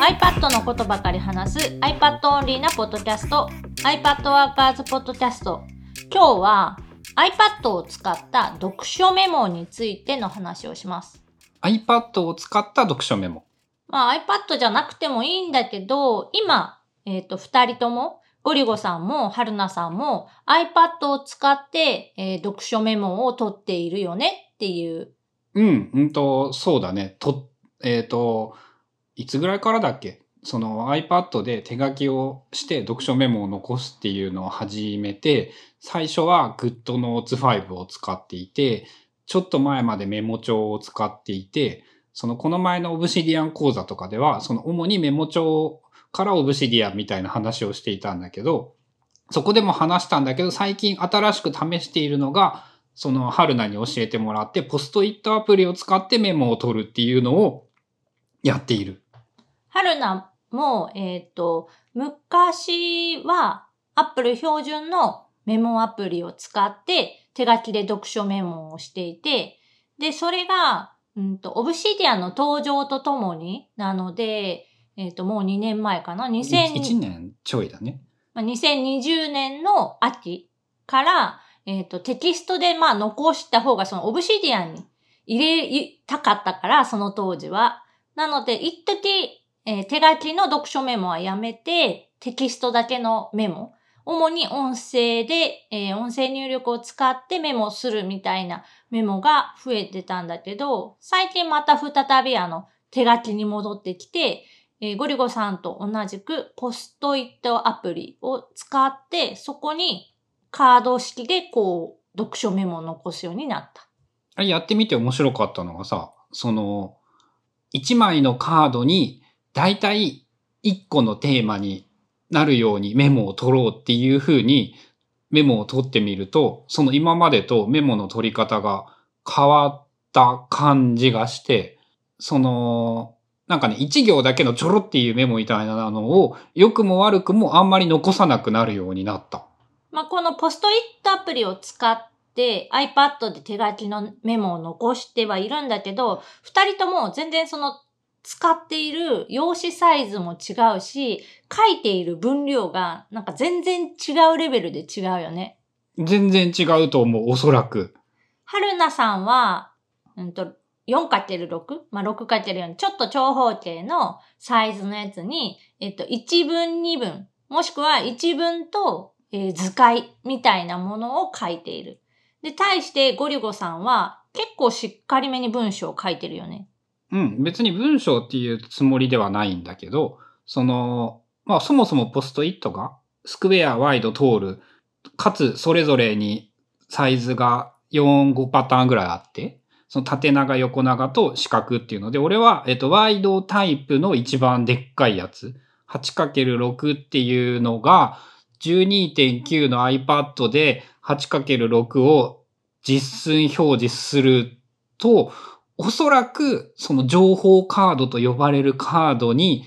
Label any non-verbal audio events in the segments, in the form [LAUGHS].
iPad のことばかり話す iPad オンリーなポッドキャスト iPad Workers ポッドキャスト今日は iPad を使った読書メモについての話をします。iPad を使った読書メモ。まあ iPad じゃなくてもいいんだけど、今、えっ、と、二人とも、ゴリゴさんも春菜さんも iPad を使って、えー読書メモを取っているよねっていう。うん、うんと、そうだね。と、えっ、と、いつぐらいからだっけ？その iPad で手書きをして読書メモを残すっていうのを始めて、最初は GoodNotes 5を使っていて、ちょっと前までメモ帳を使っていて、そのこの前のオブシディアン講座とかでは、その主にメモ帳からオブシディアンみたいな話をしていたんだけど、そこでも話したんだけど、最近新しく試しているのが、その春菜に教えてもらって、ポストイットアプリを使ってメモを取るっていうのをやっている。春菜も、えっ、と、昔は Apple 標準のメモアプリを使って手書きで読書メモをしていて、で、それが、うんと、オブシディアンの登場とともに、なので、えっ、と、もう2年前かな ?2000 1年ちょいだね。まあ2020年の秋から、えっ、と、テキストでまあ残した方がそのオブシディアンに入れたかったから、その当時は。なので、一時、えー手書きの読書メモはやめて、テキストだけのメモ。主に音声で、えー音声入力を使ってメモするみたいなメモが増えてたんだけど、最近また再びあの、手書きに戻ってきて、えーゴリゴさんと同じくポストイットアプリを使って、そこにカード式でこう、読書メモを残すようになった。あれやってみて面白かったのがさ、その、1枚のカードに、だいたい1個のテーマになるようにメモを取ろうっていう風にメモを取ってみると、その今までとメモの取り方が変わった感じがして、その、なんかね、1行だけのちょろっていうメモみたいなのを、良くも悪くもあんまり残さなくなるようになった。まあ、このポストイットアプリを使って iPad で手書きのメモを残してはいるんだけど、二人とも全然その使っている用紙サイズも違うし、書いている分量がなんか全然違うレベルで違うよね。全然違うと思う、おそらく。春菜さんは、うんと、4×6? まあ、6×4。ちょっと長方形のサイズのやつに、えっと、1分2分、もしくは1分と、えー図解みたいなものを書いている。で、対してゴリゴさんは結構しっかりめに文章を書いてるよね。うん、別に文章っていうつもりではないんだけど、その、まあそもそもポストイットがスクエア、ワイド、通る、かつそれぞれにサイズが4、5パターンぐらいあって、その縦長、横長と四角っていうので、俺は、えっと、ワイドタイプの一番でっかいやつ、8×6 っていうのが、12.9の iPad で 8×6 を実寸表示すると、おそらく、その情報カードと呼ばれるカードに、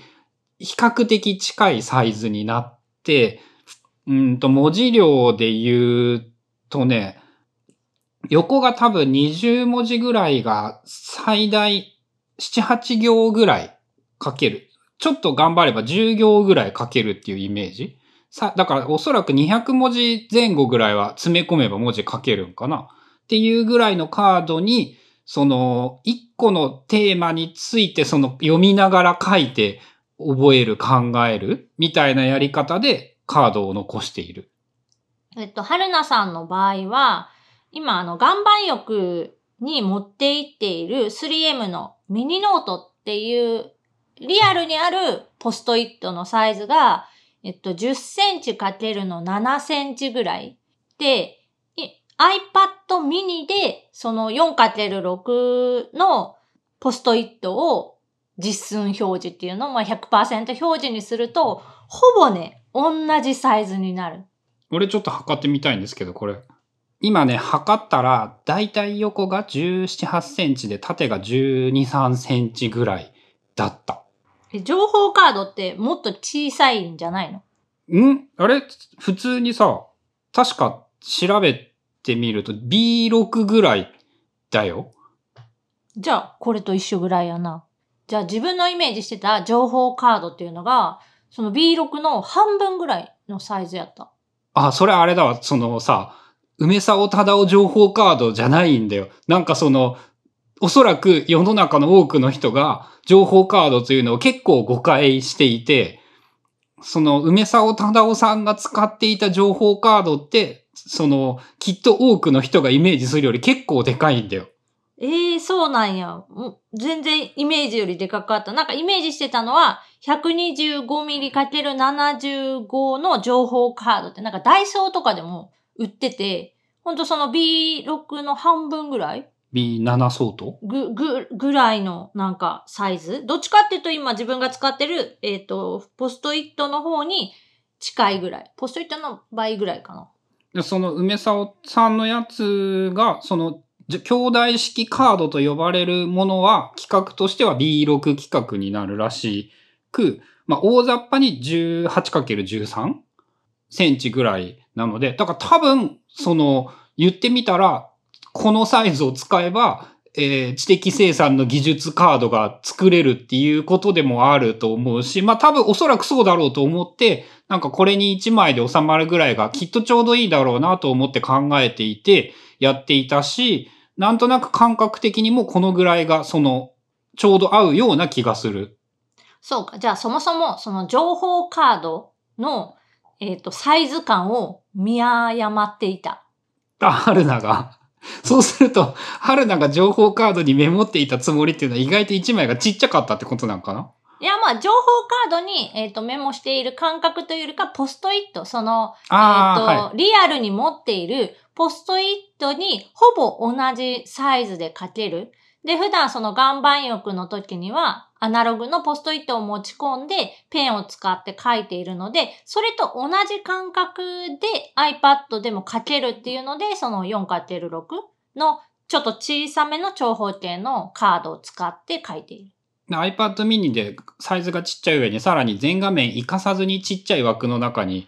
比較的近いサイズになって、うんと、文字量で言うとね、横が多分20文字ぐらいが最大7、8行ぐらい書ける。ちょっと頑張れば10行ぐらい書けるっていうイメージ。さ、だからおそらく200文字前後ぐらいは詰め込めば文字書けるんかな。っていうぐらいのカードに、その、一個のテーマについて、その、読みながら書いて、覚える、考える、みたいなやり方で、カードを残している。えっと、春菜さんの場合は、今、あの、岩盤浴に持っていっている 3M のミニノートっていう、リアルにあるポストイットのサイズが、えっと、10センチかけるの7センチぐらいで、iPad mini で、その 4×6 のポストイットを実寸表示っていうのをまあ100%表示にすると、ほぼね、同じサイズになる。俺ちょっと測ってみたいんですけど、これ。今ね、測ったら、だいたい横が17、8センチで、縦が12、3センチぐらいだった。え情報カードってもっと小さいんじゃないの？ん？あれ？普通にさ、確か調べてみると B6 ぐらいだよ。じゃあ、これと一緒ぐらいやな。じゃあ自分のイメージしてた情報カードっていうのが、その B6 の半分ぐらいのサイズやった。あ、それあれだわ。そのさ、梅沢忠夫情報カードじゃないんだよ。なんかその、おそらく世の中の多くの人が情報カードというのを結構誤解していて、その梅沢忠夫さんが使っていた情報カードって、その、きっと多くの人がイメージするより結構でかいんだよ。ええそうなんや。全然イメージよりでかかった。なんかイメージしてたのは、125mm×75 の情報カードって、なんかダイソーとかでも売ってて、ほんとその B6 の半分ぐらい B7 相当？ぐ、ぐ、ぐらいのなんかサイズ？どっちかっていうと今自分が使ってる、えっ、と、ポストイットの方に近いぐらい。ポストイットの倍ぐらいかな。でその梅沢さんのやつが、その、兄弟式カードと呼ばれるものは、規格としては B6 規格になるらしく、まあ、大雑把に 18×13 センチぐらいなので、だから多分、その、言ってみたら、このサイズを使えば、えー知的生産の技術カードが作れるっていうことでもあると思うし、まあ多分おそらくそうだろうと思って、なんかこれに1枚で収まるぐらいがきっとちょうどいいだろうなと思って考えていてやっていたし、なんとなく感覚的にもこのぐらいがそのちょうど合うような気がする。そうか。じゃあそもそもその情報カードの、えっ、と、サイズ感を見誤っていた。あ、春菜が。[LAUGHS] そうすると、春菜が情報カードにメモっていたつもりっていうのは意外と1枚がちっちゃかったってことなのかな？いや、まあ、情報カードに、えっ、と、メモしている感覚というよりか、ポストイット、その、えっ、と、はリアルに持っているポストイットにほぼ同じサイズで書ける。で、普段その岩盤浴の時には、アナログのポストイットを持ち込んで、ペンを使って書いているので、それと同じ感覚で iPad でも書けるっていうので、その 4×6 のちょっと小さめの長方形のカードを使って書いている。い。iPad mini でサイズがちっちゃい上にさらに全画面活かさずにちっちゃい枠の中に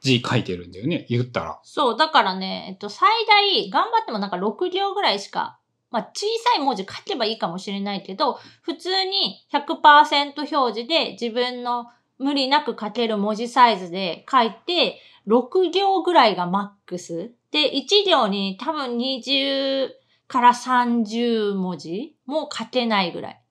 字書いてるんだよね。言ったら。そう、だからね、えっと、最大、頑張ってもなんか6行ぐらいしか、まあ、小さい文字書けばいいかもしれないけど、普通に100%表示で自分の無理なく書ける文字サイズで書いて、6行ぐらいがマックス。で、1行に多分20から30文字も書けないぐらい。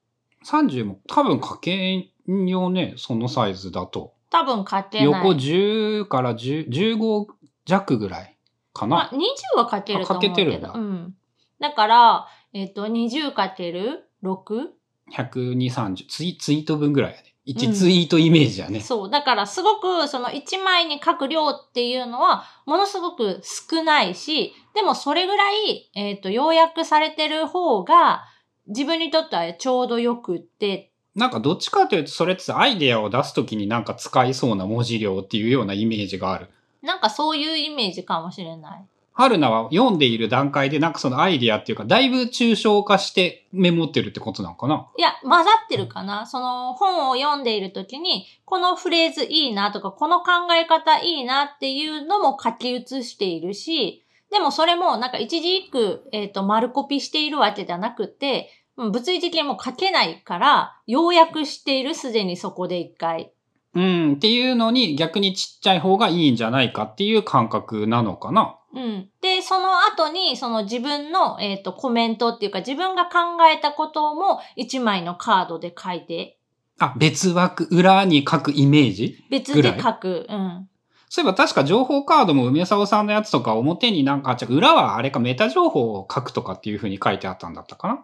30も多分書けんよね。そのサイズだと。多分書けない。横10から10 15弱ぐらいかな。まあ、20は書けると思うけど。あ書けてるんだうん。だから、えっ、と、20かける 6? 120、30ツイツイート分ぐらいやね。うん1ツイートイメージやね。そう。だからすごくその1枚に書く量っていうのはものすごく少ないし、でもそれぐらい、えっ、と、要約されてる方が自分にとってはちょうどよくって、なんかどっちかというとそれってアイデアを出すときになんか使いそうな文字量っていうようなイメージがある。なんかそういうイメージかもしれない。春菜は読んでいる段階でなんかそのアイデアっていうかだいぶ抽象化してメモってるってことなのかな？いや、混ざってるかな。その本を読んでいるときに、このフレーズいいなとか、この考え方いいなっていうのも書き写しているし、でもそれもなんか一字一句、えっ、と、丸コピしているわけじゃなくて、うん物理的にもう書けないから、要約しているすでにそこで一回。うん、っていうのに逆にちっちゃい方がいいんじゃないかっていう感覚なのかな？うん。で、その後に、その自分の、えっ、と、コメントっていうか、自分が考えたことも一枚のカードで書いて、あ、別枠、裏に書くイメージ？別で書く。うん。そういえば確か情報カードも梅沢さんのやつとか表になんか、裏はあれかメタ情報を書くとかっていう風に書いてあったんだったかな？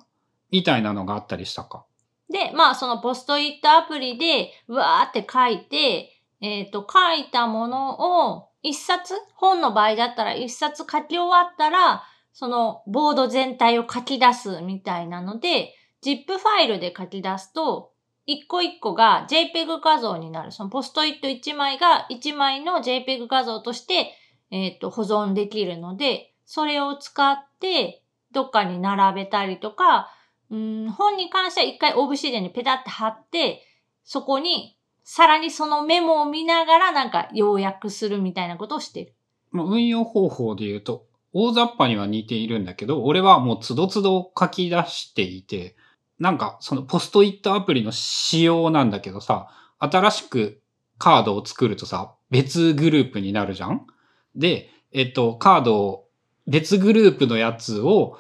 みたいなのがあったりしたか？で、まあ、そのポストイットアプリで、うわーって書いて、えっ、と、書いたものを、一冊本の場合だったら一冊書き終わったら、そのボード全体を書き出すみたいなので、ZIP ファイルで書き出すと、一個一個が JPEG 画像になる。そのポストイット1枚が1枚の JPEG 画像として、えっ、と、保存できるので、それを使って、どっかに並べたりとか、うん、本に関しては一回オブシディアにペタって貼って、そこにさらにそのメモを見ながらなんか要約するみたいなことをしてる。まあ運用方法で言うと、大雑把には似ているんだけど、俺はもうつどつど書き出していて、なんかそのポストイットアプリの仕様なんだけどさ、新しくカードを作るとさ、別グループになるじゃんで、えっと、カードを、別グループのやつを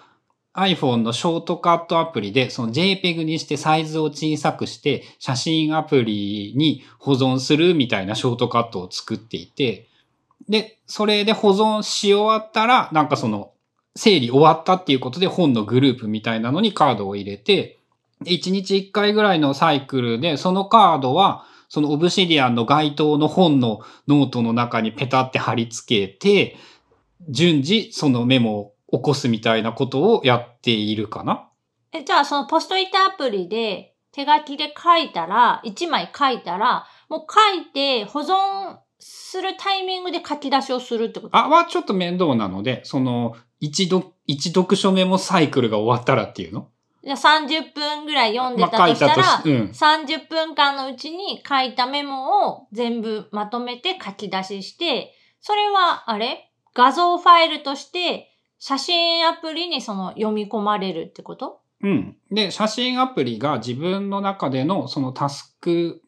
iPhone のショートカットアプリで、その JPEG にしてサイズを小さくして、写真アプリに保存するみたいなショートカットを作っていて、で、それで保存し終わったら、なんかその、整理終わったっていうことで本のグループみたいなのにカードを入れて、1日1回ぐらいのサイクルで、そのカードは、そのオブシディアンの該当の本のノートの中にペタって貼り付けて、順次そのメモを起こすみたいなことをやっているかな？え、じゃあそのポストイットアプリで手書きで書いたら、1枚書いたら、もう書いて保存するタイミングで書き出しをするってこと？あ、はちょっと面倒なので、その、一度、一読書メモサイクルが終わったらっていうの？じゃあ30分ぐらい読んでまあたとしたら、書いたとしうん。30分間のうちに書いたメモを全部まとめて書き出しして、それは、あれ？画像ファイルとして写真アプリにその読み込まれるってこと？うん。で、写真アプリが自分の中でのそのタスク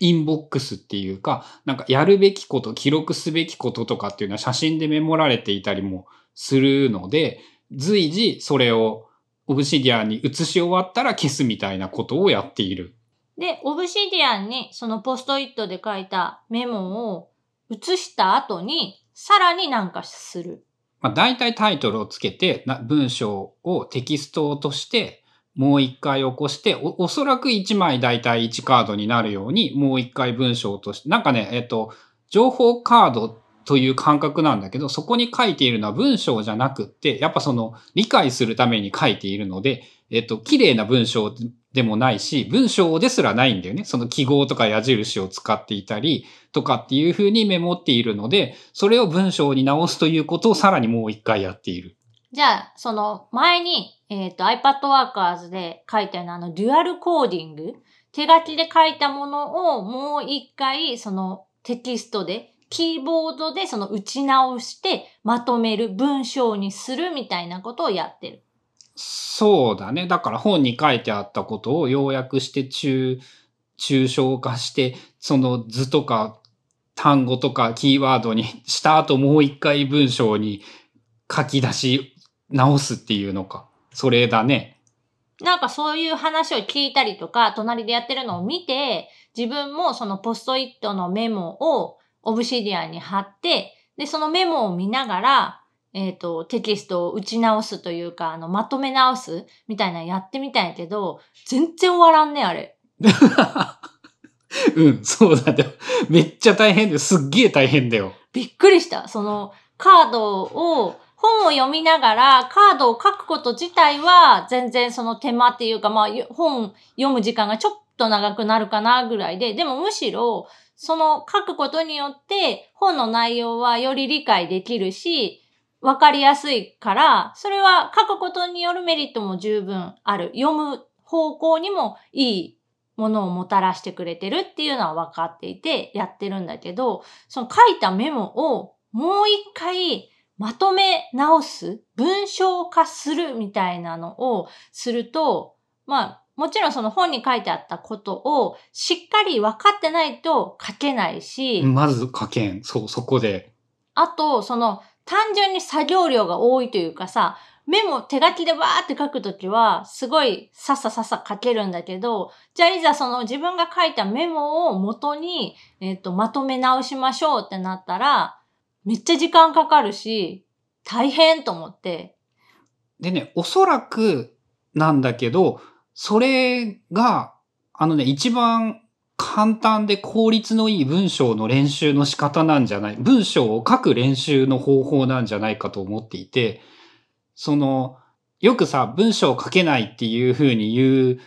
インボックスっていうか、なんかやるべきこと、記録すべきこととかっていうのは写真でメモられていたりもするので、随時それをオブシディアンに移し終わったら消すみたいなことをやっている。で、オブシディアンにそのポストイットで書いたメモを移した後に、さらになんかする。まあ、大体タイトルをつけて、文章をテキストとして、もう一回起こして、おおそらく1枚大体1カードになるように、もう一回文章として、なんかね、えっと、情報カードという感覚なんだけど、そこに書いているのは文章じゃなくって、やっぱその理解するために書いているので、えっと、綺麗な文章でもないし、文章ですらないんだよね。その記号とか矢印を使っていたり、とかっていう風にメモっているので、それを文章に直すということをさらにもう一回やっている。じゃあ、その前に、えっ、と iPad Workers で書いたようなあのデュアルコーディング、手書きで書いたものをもう一回そのテキストで、キーボードでその打ち直してまとめる文章にするみたいなことをやってる。そうだね。だから本に書いてあったことを要約して中、抽象化して、その図とか単語とかキーワードにした後もう一回文章に書き出し直すっていうのか。それだね。なんかそういう話を聞いたりとか、隣でやってるのを見て、自分もそのポストイットのメモをオブシディアンに貼って、で、そのメモを見ながら、えっ、と、テキストを打ち直すというか、あの、まとめ直すみたいなのやってみたんやけど、全然終わらんね、あれ。[LAUGHS] うん、そうだよ。めっちゃ大変だよ。すっげえ大変だよ。びっくりした。その、カードを、本を読みながら、カードを書くこと自体は、全然その手間っていうか、まあ、よ本読む時間がちょっと長くなるかなぐらいで、でもむしろ、その書くことによって、本の内容はより理解できるし、わかりやすいから、それは書くことによるメリットも十分ある。読む方向にもいいものをもたらしてくれてるっていうのは分かっていてやってるんだけど、その書いたメモをもう一回まとめ直す、文章化するみたいなのをすると、まあ、もちろんその本に書いてあったことをしっかり分かってないと書けないし、まず書けん。そう、そこで。あと、その、単純に作業量が多いというかさ、メモ手書きでわーって書くときは、すごいさっささっさ書けるんだけど、じゃあいざその自分が書いたメモを元に、えっ、と、まとめ直しましょうってなったら、めっちゃ時間かかるし、大変と思って。でね、おそらくなんだけど、それが、あのね、一番簡単で効率のいい文章の練習の仕方なんじゃない文章を書く練習の方法なんじゃないかと思っていて、その、よくさ、文章を書けないっていう風に言う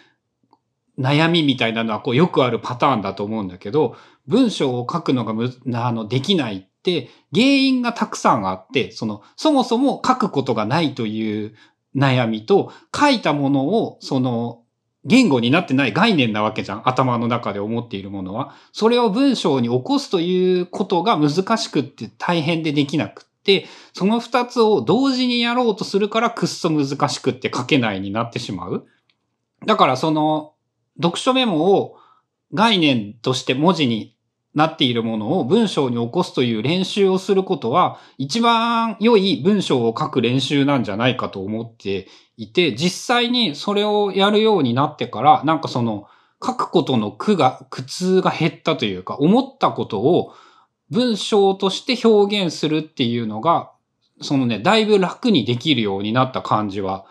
悩みみたいなのはこうよくあるパターンだと思うんだけど、文章を書くのがむ、あの、できないって原因がたくさんあって、その、そもそも書くことがないという悩みと、書いたものを、その、言語になってない概念なわけじゃん。頭の中で思っているものは。それを文章に起こすということが難しくって大変でできなくって、その二つを同時にやろうとするからくっそ難しくって書けないになってしまう。だからその、読書メモを概念として文字になっているものを文章に起こすという練習をすることは、一番良い文章を書く練習なんじゃないかと思っていて、実際にそれをやるようになってから、なんかその、書くことの苦が、苦痛が減ったというか、思ったことを文章として表現するっていうのが、そのね、だいぶ楽にできるようになった感じは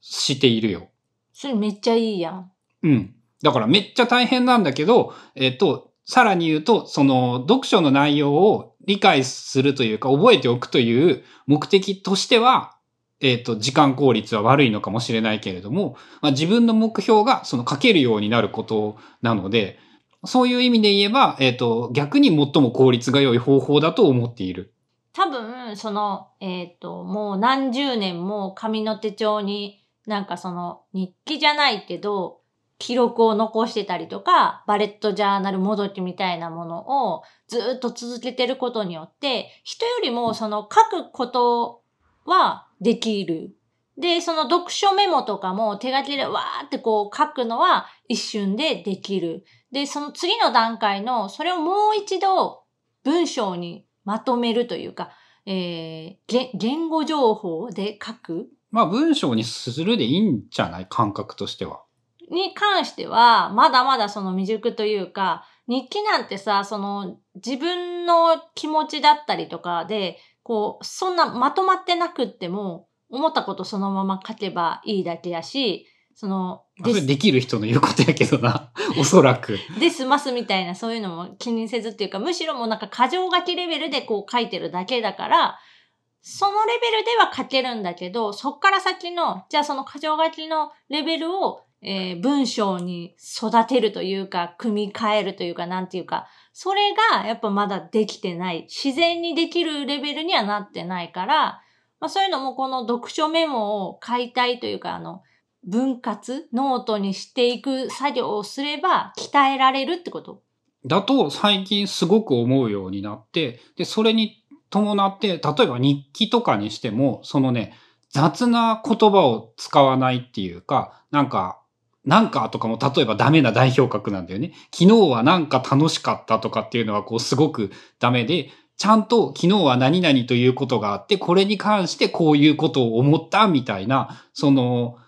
しているよ。それめっちゃいいやん。うん。だからめっちゃ大変なんだけど、えっと、さらに言うと、その読書の内容を理解するというか覚えておくという目的としては、えっと、時間効率は悪いのかもしれないけれども、まあ、自分の目標がその書けるようになることなので、そういう意味で言えば、えっと、逆に最も効率が良い方法だと思っている。多分、その、えっ、と、もう何十年も紙の手帳になんかその日記じゃないけど、記録を残してたりとか、バレットジャーナルもどきみたいなものをずっと続けてることによって、人よりもその書くことはできる。で、その読書メモとかも手書きでわーってこう書くのは一瞬でできる。で、その次の段階の、それをもう一度文章にまとめるというか、えー、言語情報で書くまあ文章にするでいいんじゃない？感覚としては。に関しては、まだまだその未熟というか、日記なんてさ、その自分の気持ちだったりとかで、こう、そんなまとまってなくっても、思ったことそのまま書けばいいだけやし、その、まあそれできる人の言うことやけどな。[LAUGHS] おそらく。で済ますみたいなそういうのも気にせずっていうか、むしろもうなんか過剰書きレベルでこう書いてるだけだから、そのレベルでは書けるんだけど、そっから先の、じゃあその過剰書きのレベルを、えー文章に育てるというか、組み替えるというか、なんていうか、それがやっぱまだできてない。自然にできるレベルにはなってないから、まあそういうのもこの読書メモを解体というか、あの、分割ノートにしていく作業をすれば鍛えられるってこと？だと最近すごく思うようになって、で、それに伴って、例えば日記とかにしても、そのね、雑な言葉を使わないっていうか、なんか、なんかとかも例えばダメな代表格なんだよね。昨日はなんか楽しかったとかっていうのはこうすごくダメで、ちゃんと昨日は何々ということがあって、これに関してこういうことを思ったみたいな、その、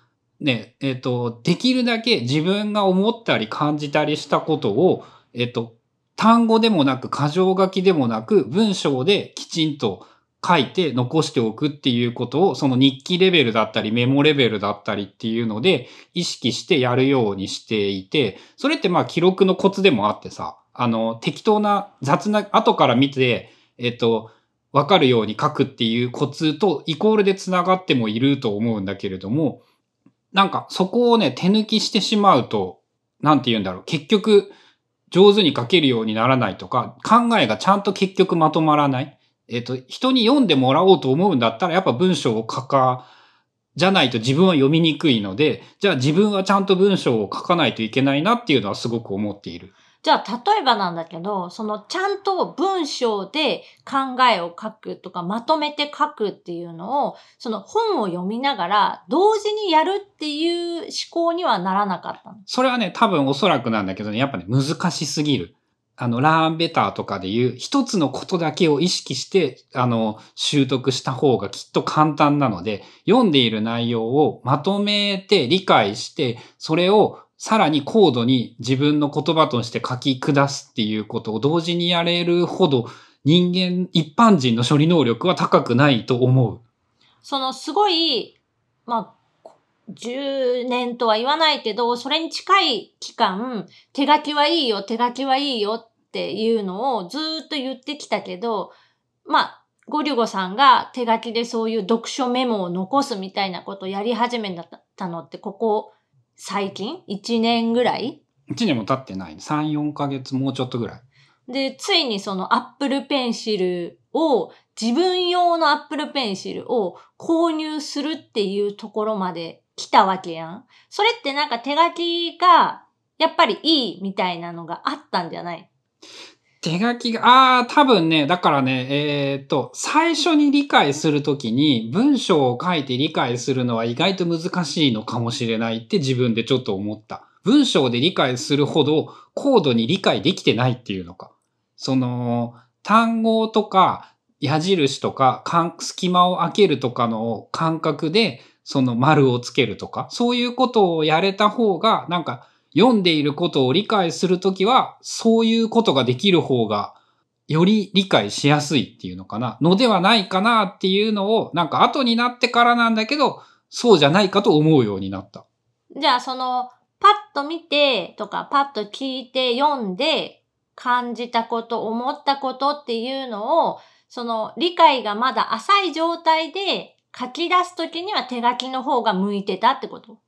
ね、えっ、と、できるだけ自分が思ったり感じたりしたことを、えっ、と、単語でもなく、箇条書きでもなく、文章できちんと書いて残しておくっていうことを、その日記レベルだったり、メモレベルだったりっていうので、意識してやるようにしていて、それってまあ記録のコツでもあってさ、あの、適当な雑な、後から見て、えっ、と、わかるように書くっていうコツとイコールで繋がってもいると思うんだけれども、なんかそこをね、手抜きしてしまうと、なんて言うんだろう、結局、上手に書けるようにならないとか、考えがちゃんと結局まとまらない。えっ、と、人に読んでもらおうと思うんだったら、やっぱ文章を書か、じゃないと自分は読みにくいので、じゃあ自分はちゃんと文章を書かないといけないなっていうのはすごく思っている。じゃあ、例えばなんだけど、そのちゃんと文章で考えを書くとか、まとめて書くっていうのを、その本を読みながら、同時にやるっていう思考にはならなかったの？それはね、多分おそらくなんだけどね、やっぱね、難しすぎる。あの、ラーンベターとかでいう、一つのことだけを意識して、あの、習得した方がきっと簡単なので、読んでいる内容をまとめて理解して、それをさらに高度に自分の言葉として書き下すっていうことを同時にやれるほど、人間、一般人の処理能力は高くないと思う。そのすごい、まあ、10年とは言わないけど、それに近い期間、手書きはいいよ、手書きはいいよっていうのをずーっと言ってきたけど、まあ、ゴリュゴさんが手書きでそういう読書メモを残すみたいなことをやり始めたのって、ここ最近 ?1 年ぐらい？1年も経ってない。3、4ヶ月、もうちょっとぐらい。で、ついにそのアップルペンシルを、自分用のアップルペンシルを購入するっていうところまで来たわけやん。それってなんか手書きが、やっぱりいいみたいなのがあったんじゃない？手書きが、ああ、多分ね、だからね、えーっと、最初に理解するときに文章を書いて理解するのは意外と難しいのかもしれないって自分でちょっと思った。文章で理解するほど高度に理解できてないっていうのか。その、単語とか矢印とか、隙間を開けるとかの感覚で、その丸をつけるとか、そういうことをやれた方が、なんか、読んでいることを理解するときは、そういうことができる方が、より理解しやすいっていうのかな、のではないかなっていうのを、なんか後になってからなんだけど、そうじゃないかと思うようになった。じゃあその、パッと見てとか、パッと聞いて読んで感じたこと、思ったことっていうのを、その理解がまだ浅い状態で書き出すときには手書きの方が向いてたってこと？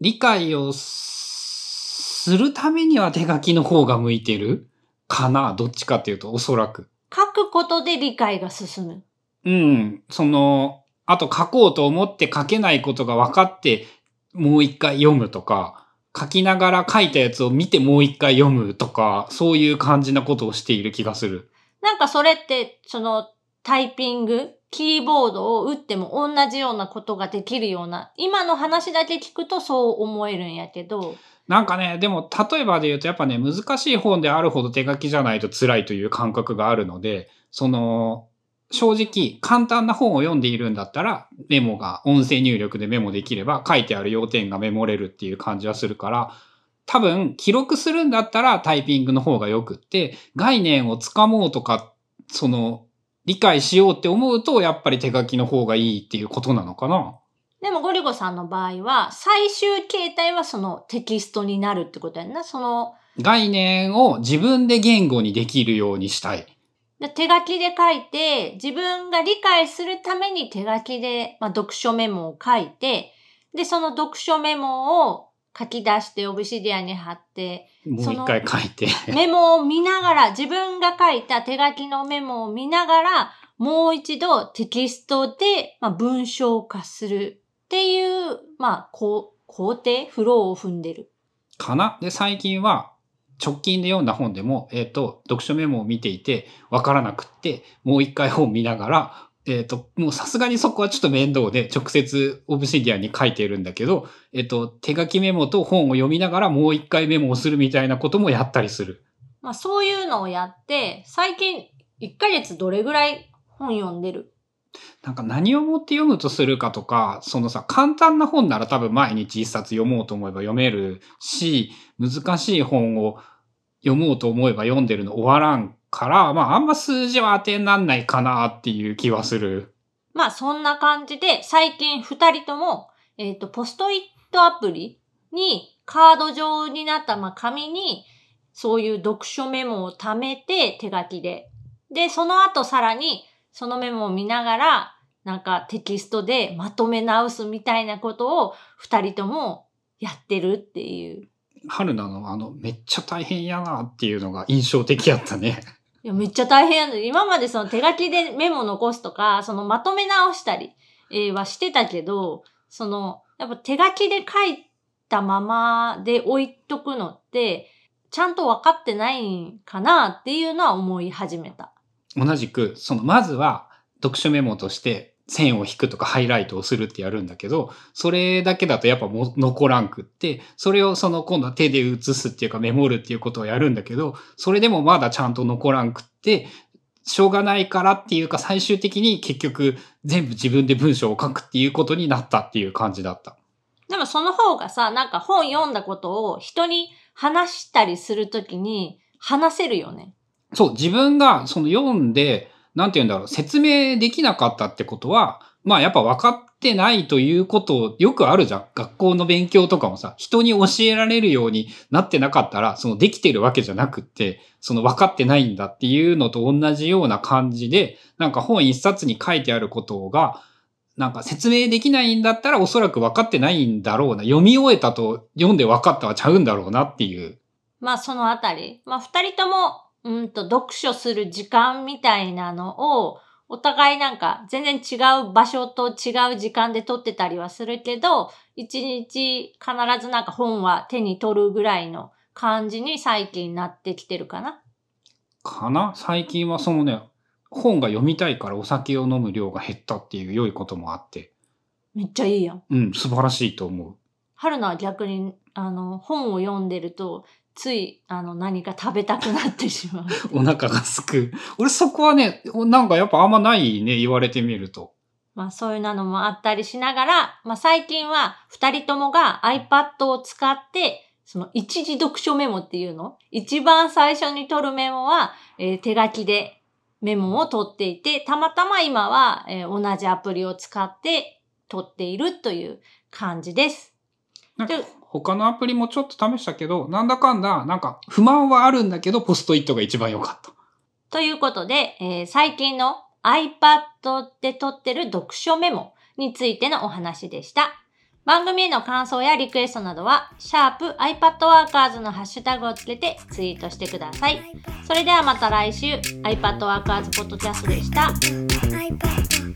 理解をするためには手書きの方が向いてるかな？どっちかっていうと、おそらく。書くことで理解が進む。うん。その、あと書こうと思って書けないことが分かって、もう一回読むとか、書きながら書いたやつを見てもう一回読むとか、そういう感じなことをしている気がする。なんかそれって、そのタイピング、キーボードを打っても同じようなことができるような、今の話だけ聞くとそう思えるんやけど、なんかね、でも例えばで言うとやっぱね、難しい本であるほど手書きじゃないと辛いという感覚があるので、その、正直簡単な本を読んでいるんだったらメモが音声入力でメモできれば書いてある要点がメモれるっていう感じはするから多分記録するんだったらタイピングの方がよくって概念をつかもうとかその理解しようって思うとやっぱり手書きの方がいいっていうことなのかな？でもゴリゴさんの場合は、最終形態はそのテキストになるってことやんな。その、概念を自分で言語にできるようにしたい。で手書きで書いて、自分が理解するために手書きで、まあ、読書メモを書いて、で、その読書メモを書き出してオブシディアに貼って、もう一回書いて。[LAUGHS] [LAUGHS] メモを見ながら、自分が書いた手書きのメモを見ながら、もう一度テキストで、まあ、文章化するっていう、まあ、こう工程、フローを踏んでる。かな？で、最近は直近で読んだ本でも、えっ、と、読書メモを見ていてわからなくって、もう一回本見ながら、えっ、と、もうさすがにそこはちょっと面倒で直接オブシディアンに書いているんだけど、えっ、と、手書きメモと本を読みながらもう一回メモをするみたいなこともやったりする。まあ、そういうのをやって、最近1ヶ月どれぐらい本読んでる？なんか何をもって読むとするかとか、そのさ、簡単な本なら多分毎日一冊読もうと思えば読めるし、難しい本を読もうと思えば読んでるの終わらんから、まああんま数字は当てになんないかなっていう気はする。まあそんな感じで、最近二人とも、えっ、と、ポストイットアプリにカード状になった、まあ紙に、そういう読書メモを貯めて手書きで。で、その後さらに、そのメモを見ながら、なんかテキストでまとめ直すみたいなことを二人ともやってるっていう。春菜のあの、めっちゃ大変やなっていうのが印象的やったね。いや、めっちゃ大変やん。今までその手書きでメモ残すとか、そのまとめ直したり、えはしてたけど、その、やっぱ手書きで書いたままで置いとくのって、ちゃんと分かってないんかなっていうのは思い始めた。同じく、その、まずは読書メモとして線を引くとかハイライトをするってやるんだけど、それだけだとやっぱもう残らんくって、それをその今度は手で写すっていうかメモるっていうことをやるんだけど、それでもまだちゃんと残らんくって、しょうがないからっていうか最終的に結局全部自分で文章を書くっていうことになったっていう感じだった。でもその方がさ、なんか本読んだことを人に話したりするときに話せるよね。そう、自分がその読んで、なんて言うんだろう、説明できなかったってことは、まあやっぱ分かってないということよくあるじゃん。学校の勉強とかもさ、人に教えられるようになってなかったら、そのできてるわけじゃなくって、その分かってないんだっていうのと同じような感じで、なんか本一冊に書いてあることが、なんか説明できないんだったらおそらく分かってないんだろうな。読み終えたと読んで分かったはちゃうんだろうなっていう。まあそのあたり。まあ二人とも、うんと読書する時間みたいなのを、お互いなんか全然違う場所と違う時間で撮ってたりはするけど、一日必ずなんか本は手に取るぐらいの感じに最近なってきてるかな。かな？最近はそのね、本が読みたいからお酒を飲む量が減ったっていう良いこともあって、めっちゃいいやん。うん、素晴らしいと思う。春菜は逆に、あの、本を読んでると、つい、あの、何か食べたくなってしまう。[LAUGHS] お腹がすく。俺そこはね、なんかやっぱあんまないね、言われてみると。まあそういうのもあったりしながら、まあ最近は二人ともが iPad を使って、その一時読書メモっていうの？一番最初に取るメモは、えー手書きでメモを取っていて、たまたま今は、えー同じアプリを使って取っているという感じです。なんかで他のアプリもちょっと試したけど、なんだかんだ、なんか不満はあるんだけど、ポストイットが一番良かった。ということで、えー最近の iPad で撮ってる読書メモについてのお話でした。番組への感想やリクエストなどは、シャープ iPadWorkers のハッシュタグをつけてツイートしてください。それではまた来週、iPadWorkers ポッドキャストでした。iPad